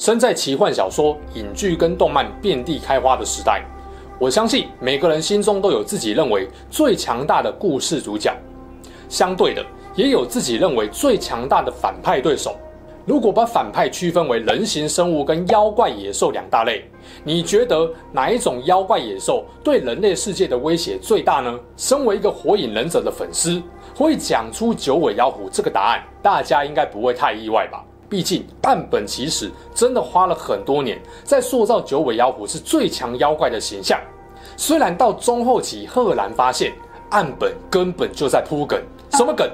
身在奇幻小说、影剧跟动漫遍地开花的时代，我相信每个人心中都有自己认为最强大的故事主角，相对的，也有自己认为最强大的反派对手。如果把反派区分为人形生物跟妖怪野兽两大类，你觉得哪一种妖怪野兽对人类世界的威胁最大呢？身为一个火影忍者的粉丝，会讲出九尾妖狐这个答案，大家应该不会太意外吧？毕竟，岸本其实真的花了很多年在塑造九尾妖狐是最强妖怪的形象。虽然到中后期，赫然发现岸本根本就在铺梗。什么梗？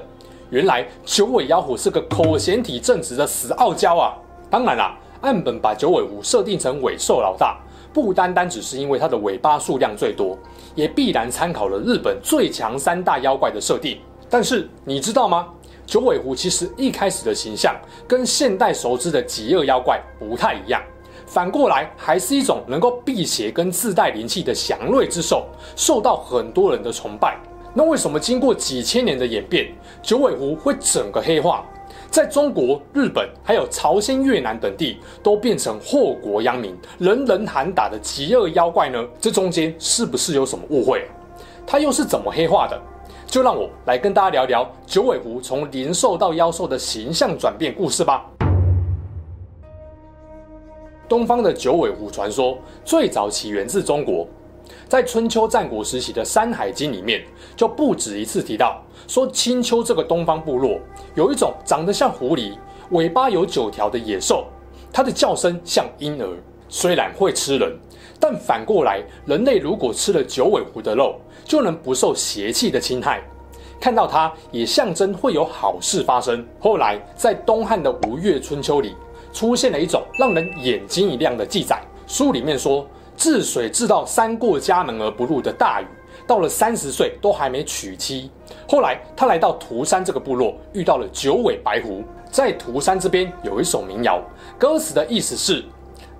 原来九尾妖狐是个口嫌体正直的死傲娇啊！当然啦，岸本把九尾狐设定成尾兽老大，不单单只是因为它的尾巴数量最多，也必然参考了日本最强三大妖怪的设定。但是你知道吗？九尾狐其实一开始的形象跟现代熟知的极恶妖怪不太一样，反过来还是一种能够辟邪跟自带灵气的祥瑞之兽，受到很多人的崇拜。那为什么经过几千年的演变，九尾狐会整个黑化，在中国、日本还有朝鲜、越南等地都变成祸国殃民、人人喊打的极恶妖怪呢？这中间是不是有什么误会？它又是怎么黑化的？就让我来跟大家聊聊九尾狐从灵兽到妖兽的形象转变故事吧。东方的九尾狐传说最早起源自中国，在春秋战国时期的《山海经》里面就不止一次提到，说青丘这个东方部落有一种长得像狐狸、尾巴有九条的野兽，它的叫声像婴儿，虽然会吃人。但反过来，人类如果吃了九尾狐的肉，就能不受邪气的侵害。看到它，也象征会有好事发生。后来，在东汉的《吴越春秋》里，出现了一种让人眼睛一亮的记载。书里面说，治水治到三过家门而不入的大禹，到了三十岁都还没娶妻。后来，他来到涂山这个部落，遇到了九尾白狐。在涂山这边有一首民谣，歌词的意思是。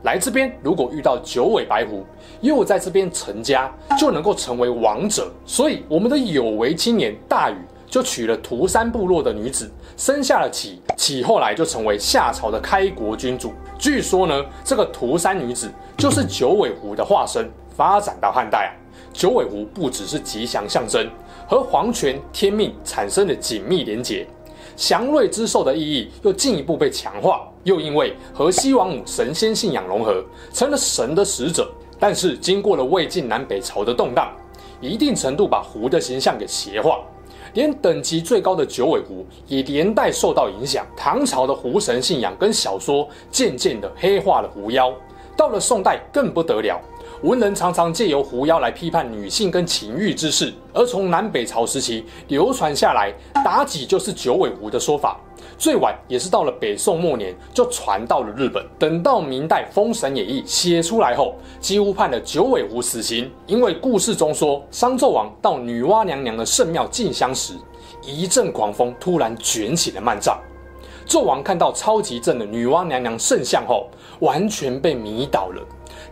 来这边，如果遇到九尾白狐，又在这边成家，就能够成为王者。所以，我们的有为青年大禹就娶了涂山部落的女子，生下了启。启后来就成为夏朝的开国君主。据说呢，这个涂山女子就是九尾狐的化身。发展到汉代啊，九尾狐不只是吉祥象征，和皇权、天命产生了紧密连结。祥瑞之兽的意义又进一步被强化，又因为和西王母神仙信仰融合，成了神的使者。但是经过了魏晋南北朝的动荡，一定程度把狐的形象给邪化，连等级最高的九尾狐也连带受到影响。唐朝的狐神信仰跟小说渐渐的黑化了狐妖，到了宋代更不得了。文人常常借由狐妖来批判女性跟情欲之事，而从南北朝时期流传下来，妲己就是九尾狐的说法，最晚也是到了北宋末年就传到了日本。等到明代《封神演义》写出来后，几乎判了九尾狐死刑，因为故事中说商纣王到女娲娘娘的圣庙进香时，一阵狂风突然卷起了幔帐，纣王看到超级正的女娲娘娘圣像后，完全被迷倒了。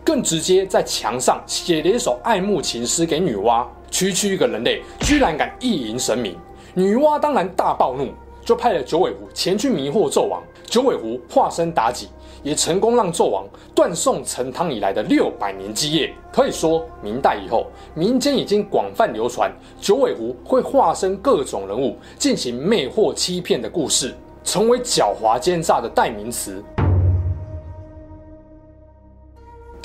更直接在墙上写了一首爱慕情诗给女娲，区区一个人类居然敢意淫神明，女娲当然大暴怒，就派了九尾狐前去迷惑纣王。九尾狐化身妲己，也成功让纣王断送成汤以来的六百年基业。可以说，明代以后，民间已经广泛流传九尾狐会化身各种人物进行魅惑欺骗的故事，成为狡猾奸诈的代名词。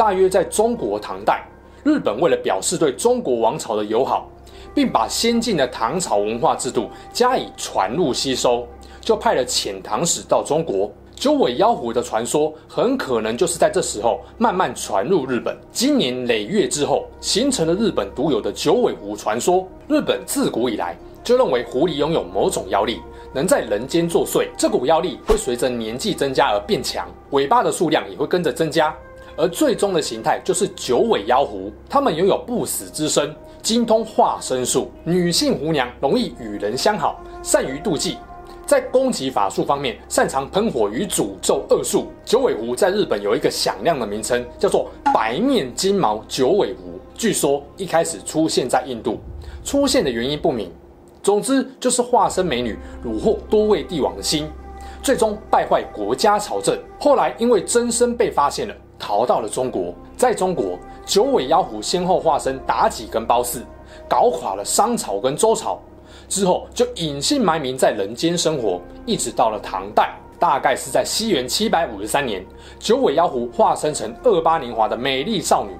大约在中国唐代，日本为了表示对中国王朝的友好，并把先进的唐朝文化制度加以传入吸收，就派了遣唐使到中国。九尾妖狐的传说很可能就是在这时候慢慢传入日本。经年累月之后，形成了日本独有的九尾狐传说。日本自古以来就认为狐狸拥有某种妖力，能在人间作祟。这股妖力会随着年纪增加而变强，尾巴的数量也会跟着增加。而最终的形态就是九尾妖狐。他们拥有不死之身，精通化身术，女性狐娘容易与人相好，善于妒忌。在攻击法术方面，擅长喷火与诅咒二术。九尾狐在日本有一个响亮的名称，叫做白面金毛九尾狐。据说一开始出现在印度，出现的原因不明。总之就是化身美女，虏获多位帝王的心，最终败坏国家朝政。后来因为真身被发现了，逃到了中国。在中国，九尾妖狐先后化身妲己跟褒姒，搞垮了商朝跟周朝。之后就隐姓埋名在人间生活，一直到了唐代，大概是在西元七百五十三年，九尾妖狐化身成二八年华的美丽少女，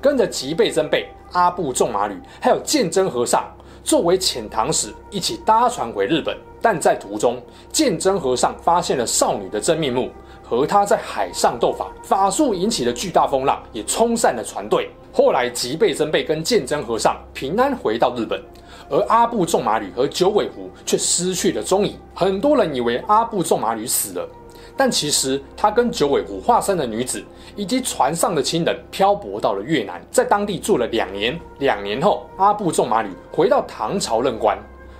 跟着吉备真备、阿部仲麻吕还有鉴真和尚作为遣唐使一起搭船回日本。但在途中，鉴真和尚发现了少女的真面目，和他在海上斗法，法术引起了巨大风浪，也冲散了船队。后来吉备真备跟鉴真和尚平安回到日本。而阿部仲麻吕和九尾狐却失去了踪影。很多人以为阿部仲麻吕死了，但其实他跟九尾狐化身的女子以及船上的亲人漂泊到了越南，在当地住了两年。两年后，阿部仲麻吕回到唐朝任官，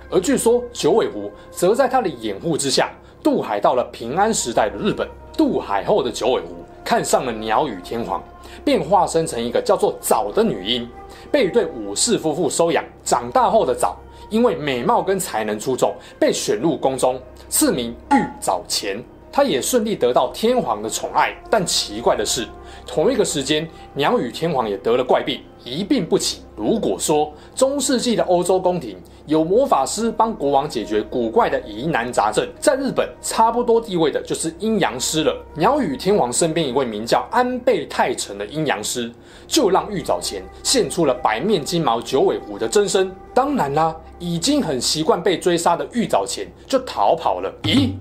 而据说九尾狐则在他的掩护之下渡海到了平安时代的日本。渡海后的九尾狐看上了鸟羽天皇，便化身成一个叫做早的女婴。被一对武士夫妇收养，长大后的早，因为美貌跟才能出众，被选入宫中，赐名玉藻前。他也顺利得到天皇的宠爱。但奇怪的是，同一个时间，鸟羽天皇也得了怪病，一病不起。如果说中世纪的欧洲宫廷有魔法师帮国王解决古怪的疑难杂症，在日本差不多地位的就是阴阳师了。鸟羽天皇身边一位名叫安倍泰成的阴阳师。就让玉藻前现出了白面金毛九尾狐的真身。当然啦，已经很习惯被追杀的玉藻前就逃跑了。咦，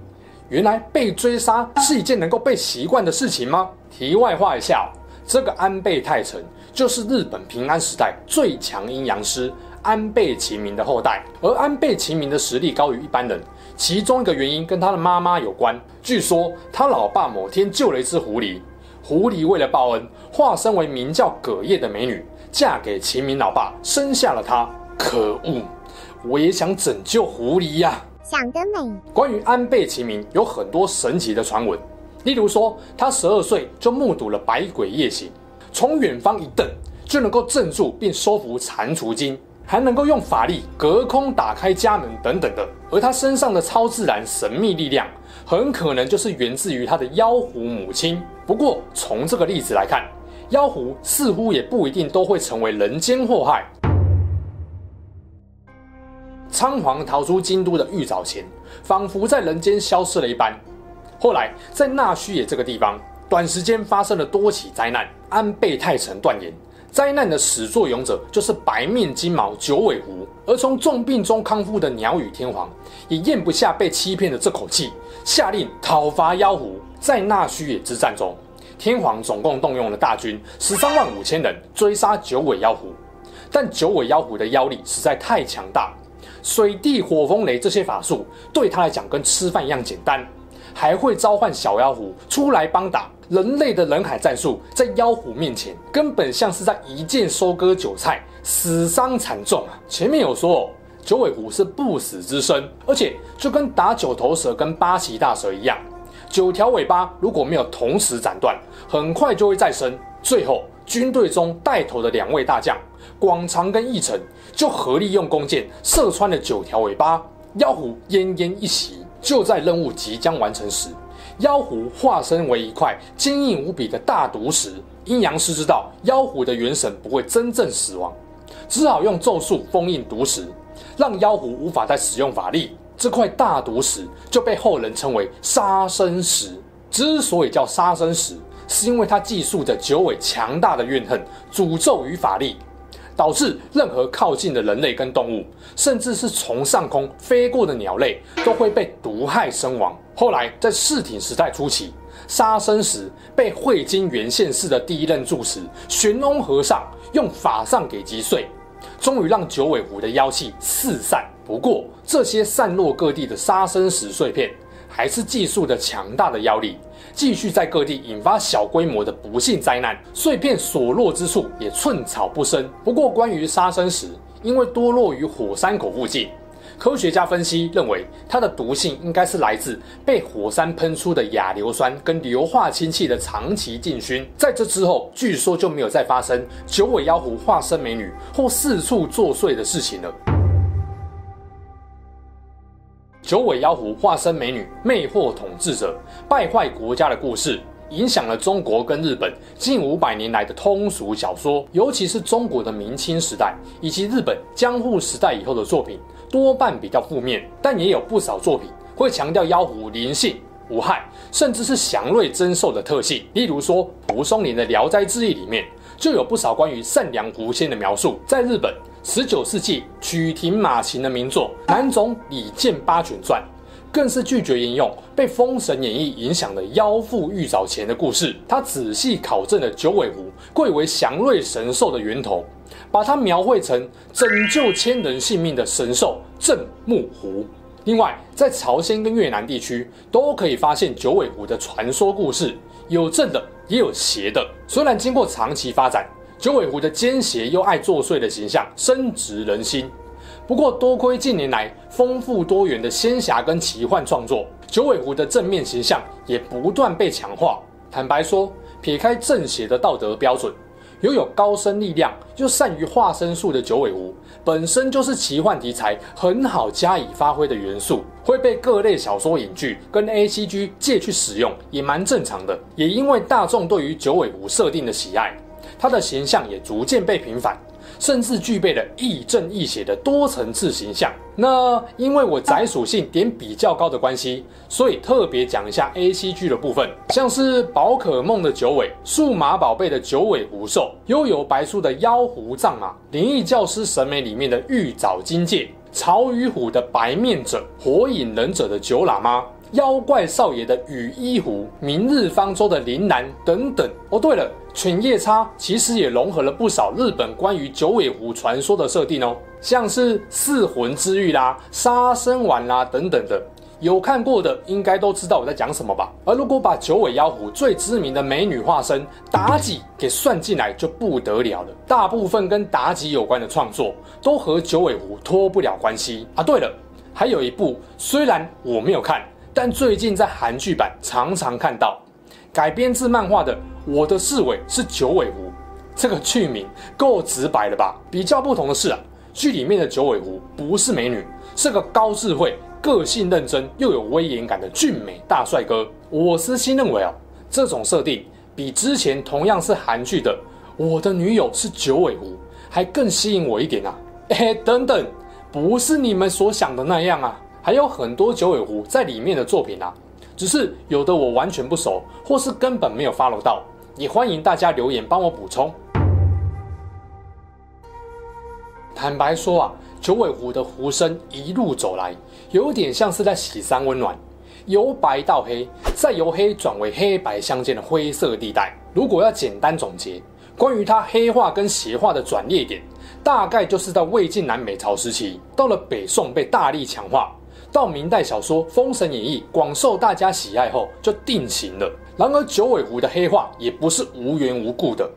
原来被追杀是一件能够被习惯的事情吗？题外话一下，这个安倍泰成就是日本平安时代最强阴阳师安倍晴明的后代。而安倍晴明的实力高于一般人，其中一个原因跟他的妈妈有关。据说他老爸某天救了一只狐狸。狐狸为了报恩，化身为名叫葛叶的美女，嫁给晴明老爸，生下了他。可恶！我也想拯救狐狸呀、想得美！关于安倍晴明有很多神奇的传闻，例如说他十二岁就目睹了百鬼夜行，从远方一瞪就能够镇住并收服蟾蜍精，还能够用法力隔空打开家门等等的。而他身上的超自然神秘力量，很可能就是源自于他的妖狐母亲。不过，从这个例子来看，妖狐似乎也不一定都会成为人间祸害。仓皇逃出京都的玉藻前，仿佛在人间消失了一般。后来，在纳须野这个地方，短时间发生了多起灾难。安倍泰成断言，灾难的始作俑者就是白面金毛九尾狐。而从重病中康复的鸟羽天皇，也咽不下被欺骗的这口气，下令讨伐妖狐。在纳须野之战中，天皇总共动用了大军十三万五千人追杀九尾妖狐，但九尾妖狐的妖力实在太强大，水地火风雷这些法术对他来讲跟吃饭一样简单，还会召唤小妖狐出来帮打。人类的人海战术在妖狐面前根本像是在一剑收割韭菜，死伤惨重啊！前面有说九尾狐是不死之身，而且就跟打九头蛇跟八岐大蛇一样。九条尾巴如果没有同时斩断，很快就会再生。最后，军队中带头的两位大将广长跟义成就合力用弓箭射穿了九条尾巴，妖狐奄奄一息。就在任务即将完成时，妖狐化身为一块坚硬无比的大毒石。阴阳师知道妖狐的元神不会真正死亡，只好用咒术封印毒石，让妖狐无法再使用法力。这块大毒石就被后人称为杀生石。之所以叫杀生石，是因为它寄宿着九尾强大的怨恨、诅咒与法力，导致任何靠近的人类跟动物，甚至是从上空飞过的鸟类，都会被毒害身亡。后来在室町时代初期，杀生石被会津元县市的第一任住持玄翁和尚用法杖给击碎，终于让九尾狐的妖气四散。不过，这些散落各地的杀生石碎片，还是寄宿着强大的妖力，继续在各地引发小规模的不幸灾难，碎片所落之处也寸草不生。不过，关于沙生石，因为多落于火山口附近。科学家分析认为，它的毒性应该是来自被火山喷出的亚硫酸跟硫化氢气的长期浸熏。在这之后，据说就没有再发生九尾妖狐化身美女或四处作祟的事情了。九尾妖狐化身美女，魅惑统治者，败坏国家的故事，影响了中国跟日本近五百年来的通俗小说，尤其是中国的明清时代以及日本江户时代以后的作品。多半比较负面，但也有不少作品会强调妖狐灵性无害，甚至是祥瑞增寿的特性。例如说，蒲松龄的《聊斋志异》里面就有不少关于善良狐仙的描述。在日本，十九世纪曲亭马琴的名作《南总理见八卷传》，更是拒绝沿用被《封神演义》影响的妖妇玉藻前的故事。他仔细考证了九尾狐贵为祥瑞神兽的源头。把它描绘成拯救千人性命的神兽镇目狐。另外，在朝鲜跟越南地区都可以发现九尾狐的传说故事，有正的也有邪的。虽然经过长期发展，九尾狐的奸邪又爱作祟的形象深植人心，不过多亏近年来丰富多元的仙侠跟奇幻创作，九尾狐的正面形象也不断被强化。坦白说，撇开正邪的道德标准。拥有高深力量又善于化身术的九尾狐，本身就是奇幻题材很好加以发挥的元素，会被各类小说、影剧跟 ACG 借去使用，也蛮正常的。也因为大众对于九尾狐设定的喜爱，它的形象也逐渐被平反。甚至具备了亦正亦邪的多层次形象。那因为我宅属性点比较高的关系，所以特别讲一下 ACG 的部分，像是宝可梦的九尾、数码宝贝的九尾狐兽、幽游白书的妖狐藏马、灵异教师审美里面的玉藻金戒、潮与虎的白面者、火影忍者的九喇嘛。妖怪少爷的羽衣狐、明日方舟的铃兰等等。哦，对了，犬夜叉其实也融合了不少日本关于九尾狐传说的设定哦，像是四魂之玉啦、杀生丸啦等等的。有看过的应该都知道我在讲什么吧？而如果把九尾妖狐最知名的美女化身妲己给算进来，就不得了了。大部分跟妲己有关的创作都和九尾狐脱不了关系啊。对了，还有一部，虽然我没有看。但最近在韩剧版常常看到改编自漫画的《我的侍卫是九尾狐》，这个剧名够直白了吧？比较不同的是啊，剧里面的九尾狐不是美女，是个高智慧、个性认真又有威严感的俊美大帅哥。我私心认为啊，这种设定比之前同样是韩剧的《我的女友是九尾狐》还更吸引我一点啊！哎，等等，不是你们所想的那样啊！还有很多九尾狐在里面的作品啊，只是有的我完全不熟，或是根本没有 follow 到，也欢迎大家留言帮我补充。坦白说啊，九尾狐的狐身一路走来，有点像是在洗三温暖，由白到黑，再由黑转为黑白相间的灰色地带。如果要简单总结，关于它黑化跟邪化的转捩点，大概就是在魏晋南北朝时期，到了北宋被大力强化。到明代小说《封神演义》广受大家喜爱后，就定型了。然而，九尾狐的黑化也不是无缘无故的，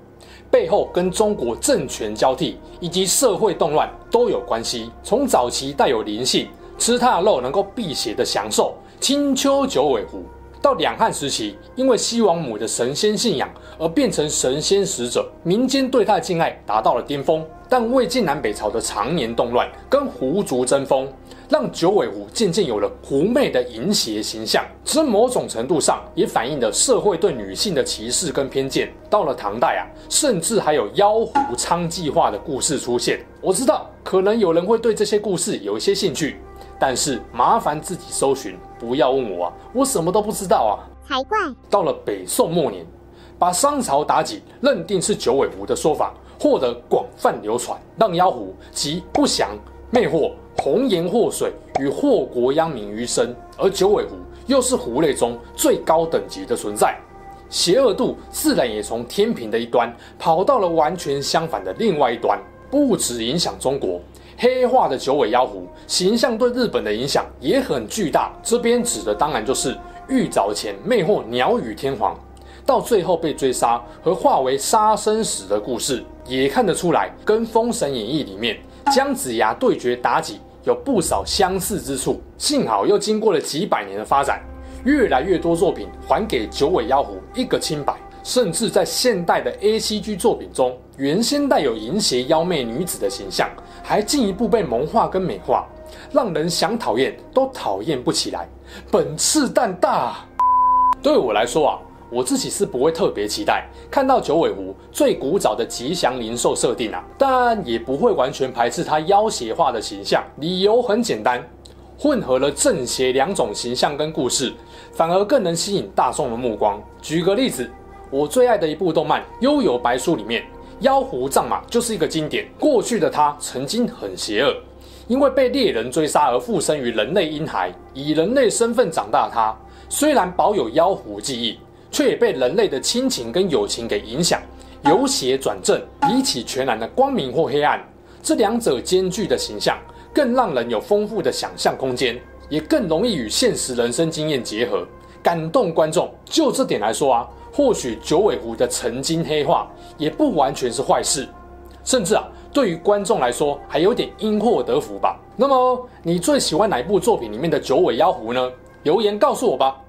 背后跟中国政权交替以及社会动乱都有关系。从早期带有灵性、吃它的肉能够辟邪的祥兽青丘九尾狐，到两汉时期因为西王母的神仙信仰而变成神仙使者，民间对它的敬爱达到了巅峰。但魏晋南北朝的常年动乱跟狐族争锋。让九尾狐渐渐有了狐媚的淫邪形象，这某种程度上也反映了社会对女性的歧视跟偏见。到了唐代啊，甚至还有妖狐娼妓化的故事出现。我知道可能有人会对这些故事有一些兴趣，但是麻烦自己搜寻，不要问我啊，我什么都不知道啊。才怪！到了北宋末年，把商朝妲己认定是九尾狐的说法获得广泛流传，让妖狐及不祥魅惑。红颜祸水与祸国殃民于身，而九尾狐又是狐类中最高等级的存在，邪恶度自然也从天平的一端跑到了完全相反的另外一端。不止影响中国，黑化的九尾妖狐形象对日本的影响也很巨大。这边指的当然就是玉藻前魅惑鸟羽天皇，到最后被追杀和化为杀生石的故事，也看得出来跟《封神演义》里面姜子牙对决妲己有不少相似之处。幸好又经过了几百年的发展，越来越多作品还给九尾妖狐一个清白。甚至在现代的 ACG 作品中，原先带有淫邪妖媚女子的形象，还进一步被萌化跟美化，让人想讨厌都讨厌不起来。本次蛋大，对我来说啊，我自己是不会特别期待看到九尾狐最古早的吉祥灵兽设定啊，但也不会完全排斥它妖邪化的形象。理由很简单，混合了正邪两种形象跟故事，反而更能吸引大众的目光。举个例子。我最爱的一部动漫《幽游白书》里面，妖狐藏马就是一个经典。过去的他曾经很邪恶，因为被猎人追杀而附身于人类婴孩，以人类身份长大的他，虽然保有妖狐记忆，却也被人类的亲情跟友情给影响，由邪转正。比起全然的光明或黑暗，这两者兼具的形象，更让人有丰富的想象空间，也更容易与现实人生经验结合，感动观众。就这点来说啊。或许九尾狐的曾经黑化也不完全是坏事，甚至啊，对于观众来说还有点因祸得福吧。那么你最喜欢哪一部作品里面的九尾妖狐呢？留言告诉我吧。